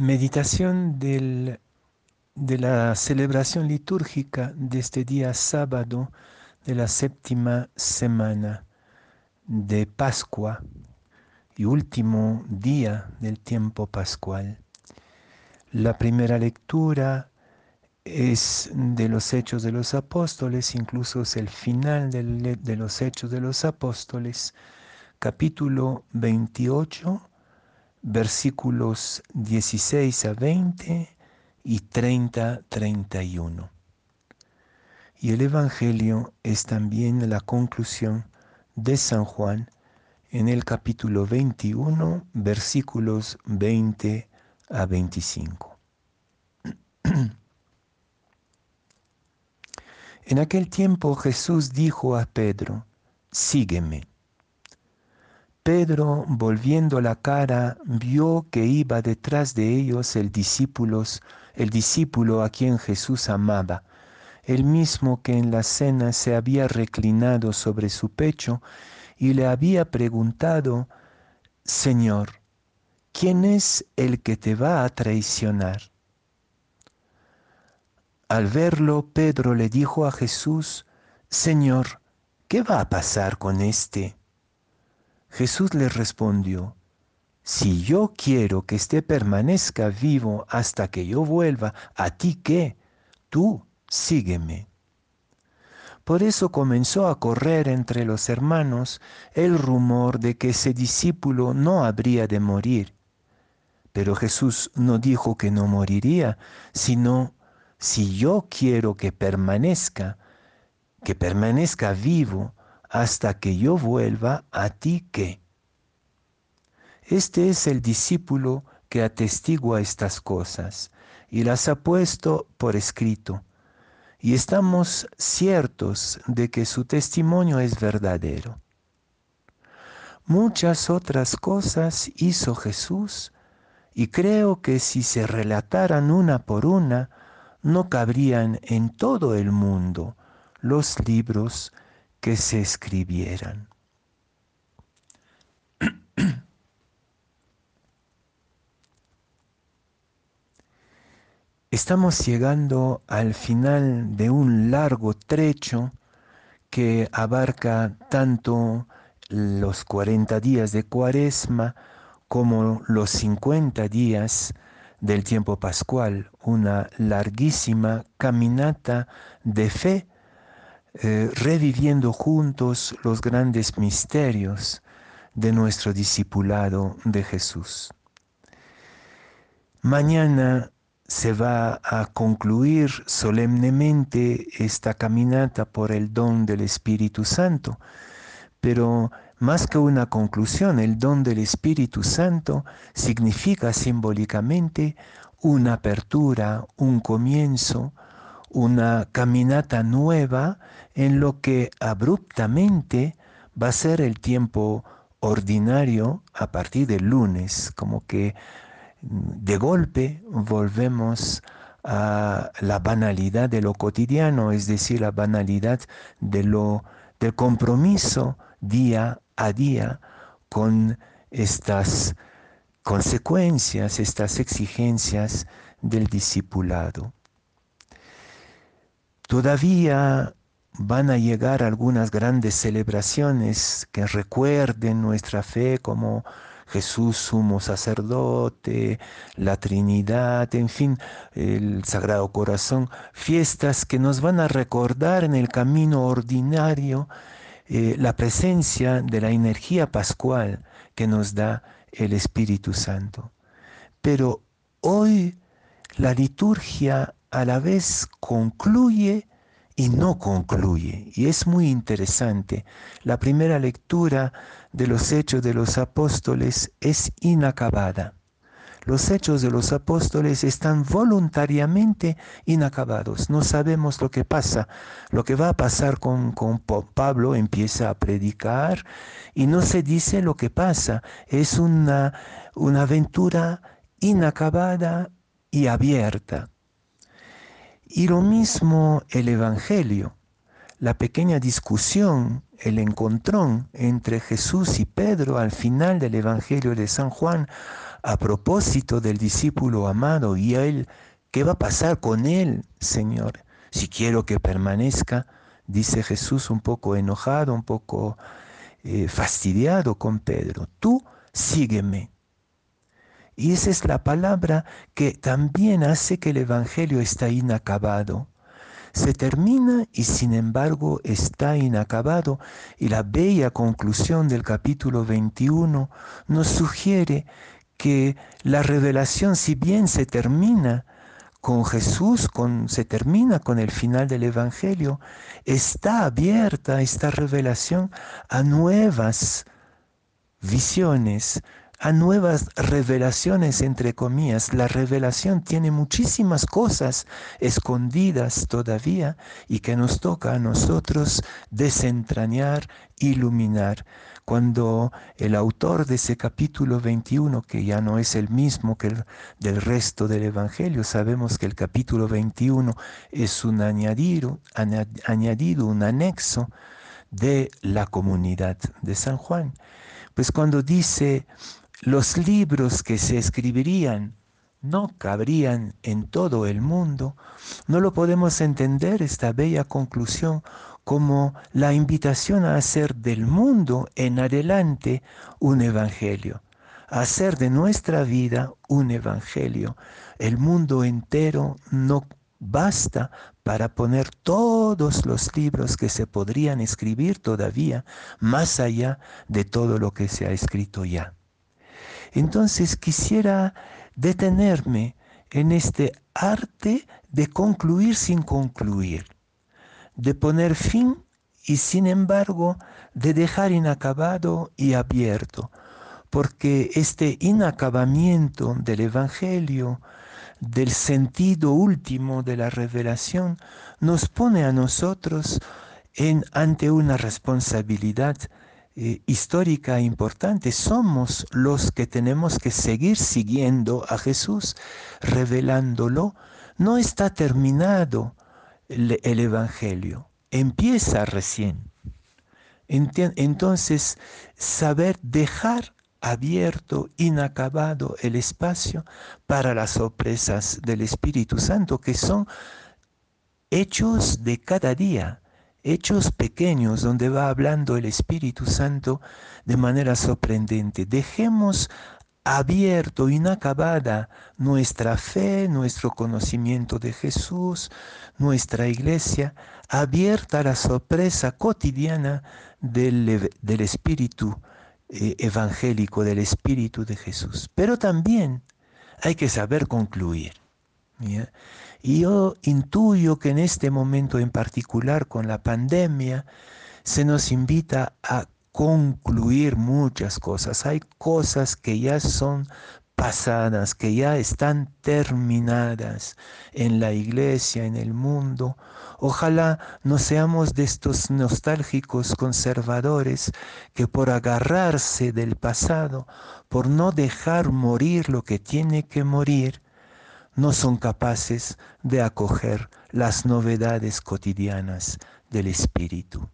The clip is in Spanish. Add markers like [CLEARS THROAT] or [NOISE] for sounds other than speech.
Meditación de la celebración litúrgica de este día sábado de la séptima semana de Pascua y último día del tiempo pascual. La primera lectura es de los Hechos de los Apóstoles, incluso es el final de los Hechos de los Apóstoles, capítulo 28 versículos 16 a 20 y 30 a 31. Y el Evangelio es también la conclusión de San Juan en el capítulo 21, versículos 20 a 25. [CLEARS THROAT] En aquel tiempo Jesús dijo a Pedro, sígueme. Pedro, volviendo la cara, vio que iba detrás de ellos el, el discípulo a quien Jesús amaba, el mismo que en la cena se había reclinado sobre su pecho y le había preguntado, Señor, ¿quién es el que te va a traicionar? Al verlo, Pedro le dijo a Jesús, Señor, ¿qué va a pasar con este? Jesús le respondió, si yo quiero que éste permanezca vivo hasta que yo vuelva, ¿a ti qué? Tú sígueme. Por eso comenzó a correr entre los hermanos el rumor de que ese discípulo no habría de morir. Pero Jesús no dijo que no moriría, sino, si yo quiero que permanezca, que permanezca vivo, hasta que yo vuelva a ti que. Este es el discípulo que atestigua estas cosas y las ha puesto por escrito. Y estamos ciertos de que su testimonio es verdadero. Muchas otras cosas hizo Jesús y creo que si se relataran una por una, no cabrían en todo el mundo los libros que se escribieran. [CLEARS THROAT] Estamos llegando al final de un largo trecho que abarca tanto los 40 días de cuaresma como los 50 días del tiempo pascual, una larguísima caminata de fe eh, reviviendo juntos los grandes misterios de nuestro discipulado de Jesús. Mañana se va a concluir solemnemente esta caminata por el don del Espíritu Santo, pero más que una conclusión, el don del Espíritu Santo significa simbólicamente una apertura, un comienzo, una caminata nueva en lo que abruptamente va a ser el tiempo ordinario a partir del lunes, como que de golpe volvemos a la banalidad de lo cotidiano, es decir, la banalidad de lo del compromiso día a día con estas consecuencias, estas exigencias del discipulado. Todavía van a llegar algunas grandes celebraciones que recuerden nuestra fe como Jesús sumo sacerdote, la Trinidad, en fin, el Sagrado Corazón, fiestas que nos van a recordar en el camino ordinario eh, la presencia de la energía pascual que nos da el Espíritu Santo. Pero hoy la liturgia a la vez concluye y no concluye. Y es muy interesante. La primera lectura de los hechos de los apóstoles es inacabada. Los hechos de los apóstoles están voluntariamente inacabados. No sabemos lo que pasa. Lo que va a pasar con, con Pablo empieza a predicar y no se dice lo que pasa. Es una, una aventura inacabada y abierta. Y lo mismo el Evangelio, la pequeña discusión, el encontrón entre Jesús y Pedro al final del Evangelio de San Juan a propósito del discípulo amado y él, ¿qué va a pasar con él, Señor? Si quiero que permanezca, dice Jesús un poco enojado, un poco eh, fastidiado con Pedro, tú sígueme. Y esa es la palabra que también hace que el Evangelio está inacabado. Se termina y sin embargo está inacabado y la bella conclusión del capítulo 21 nos sugiere que la revelación, si bien se termina con Jesús, con, se termina con el final del Evangelio, está abierta esta revelación a nuevas visiones, a nuevas revelaciones, entre comillas. La revelación tiene muchísimas cosas escondidas todavía y que nos toca a nosotros desentrañar, iluminar. Cuando el autor de ese capítulo 21, que ya no es el mismo que el del resto del Evangelio, sabemos que el capítulo 21 es un añadido, añadido un anexo de la comunidad de San Juan. Pues cuando dice los libros que se escribirían no cabrían en todo el mundo, no lo podemos entender esta bella conclusión como la invitación a hacer del mundo en adelante un evangelio, a hacer de nuestra vida un evangelio. El mundo entero no basta para poner todos los libros que se podrían escribir todavía más allá de todo lo que se ha escrito ya. Entonces quisiera detenerme en este arte de concluir sin concluir, de poner fin y sin embargo de dejar inacabado y abierto, porque este inacabamiento del Evangelio, del sentido último de la revelación, nos pone a nosotros en, ante una responsabilidad eh, histórica e importante. Somos los que tenemos que seguir siguiendo a Jesús, revelándolo. No está terminado el, Evangelio, empieza recién. Entonces, saber dejar abierto, inacabado el espacio para las sorpresas del Espíritu Santo, que son hechos de cada día, hechos pequeños donde va hablando el Espíritu Santo de manera sorprendente. Dejemos abierto, inacabada nuestra fe, nuestro conocimiento de Jesús, nuestra iglesia, abierta a la sorpresa cotidiana del, del Espíritu eh, evangélico, del Espíritu de Jesús. Pero también hay que saber concluir. Y yo intuyo que en este momento en particular con la pandemia se nos invita a concluir muchas cosas. Hay cosas que ya son pasadas, que ya están terminadas en la iglesia, en el mundo. Ojalá no seamos de estos nostálgicos conservadores que por agarrarse del pasado, por no dejar morir lo que tiene que morir, no son capaces de acoger las novedades cotidianas del Espíritu.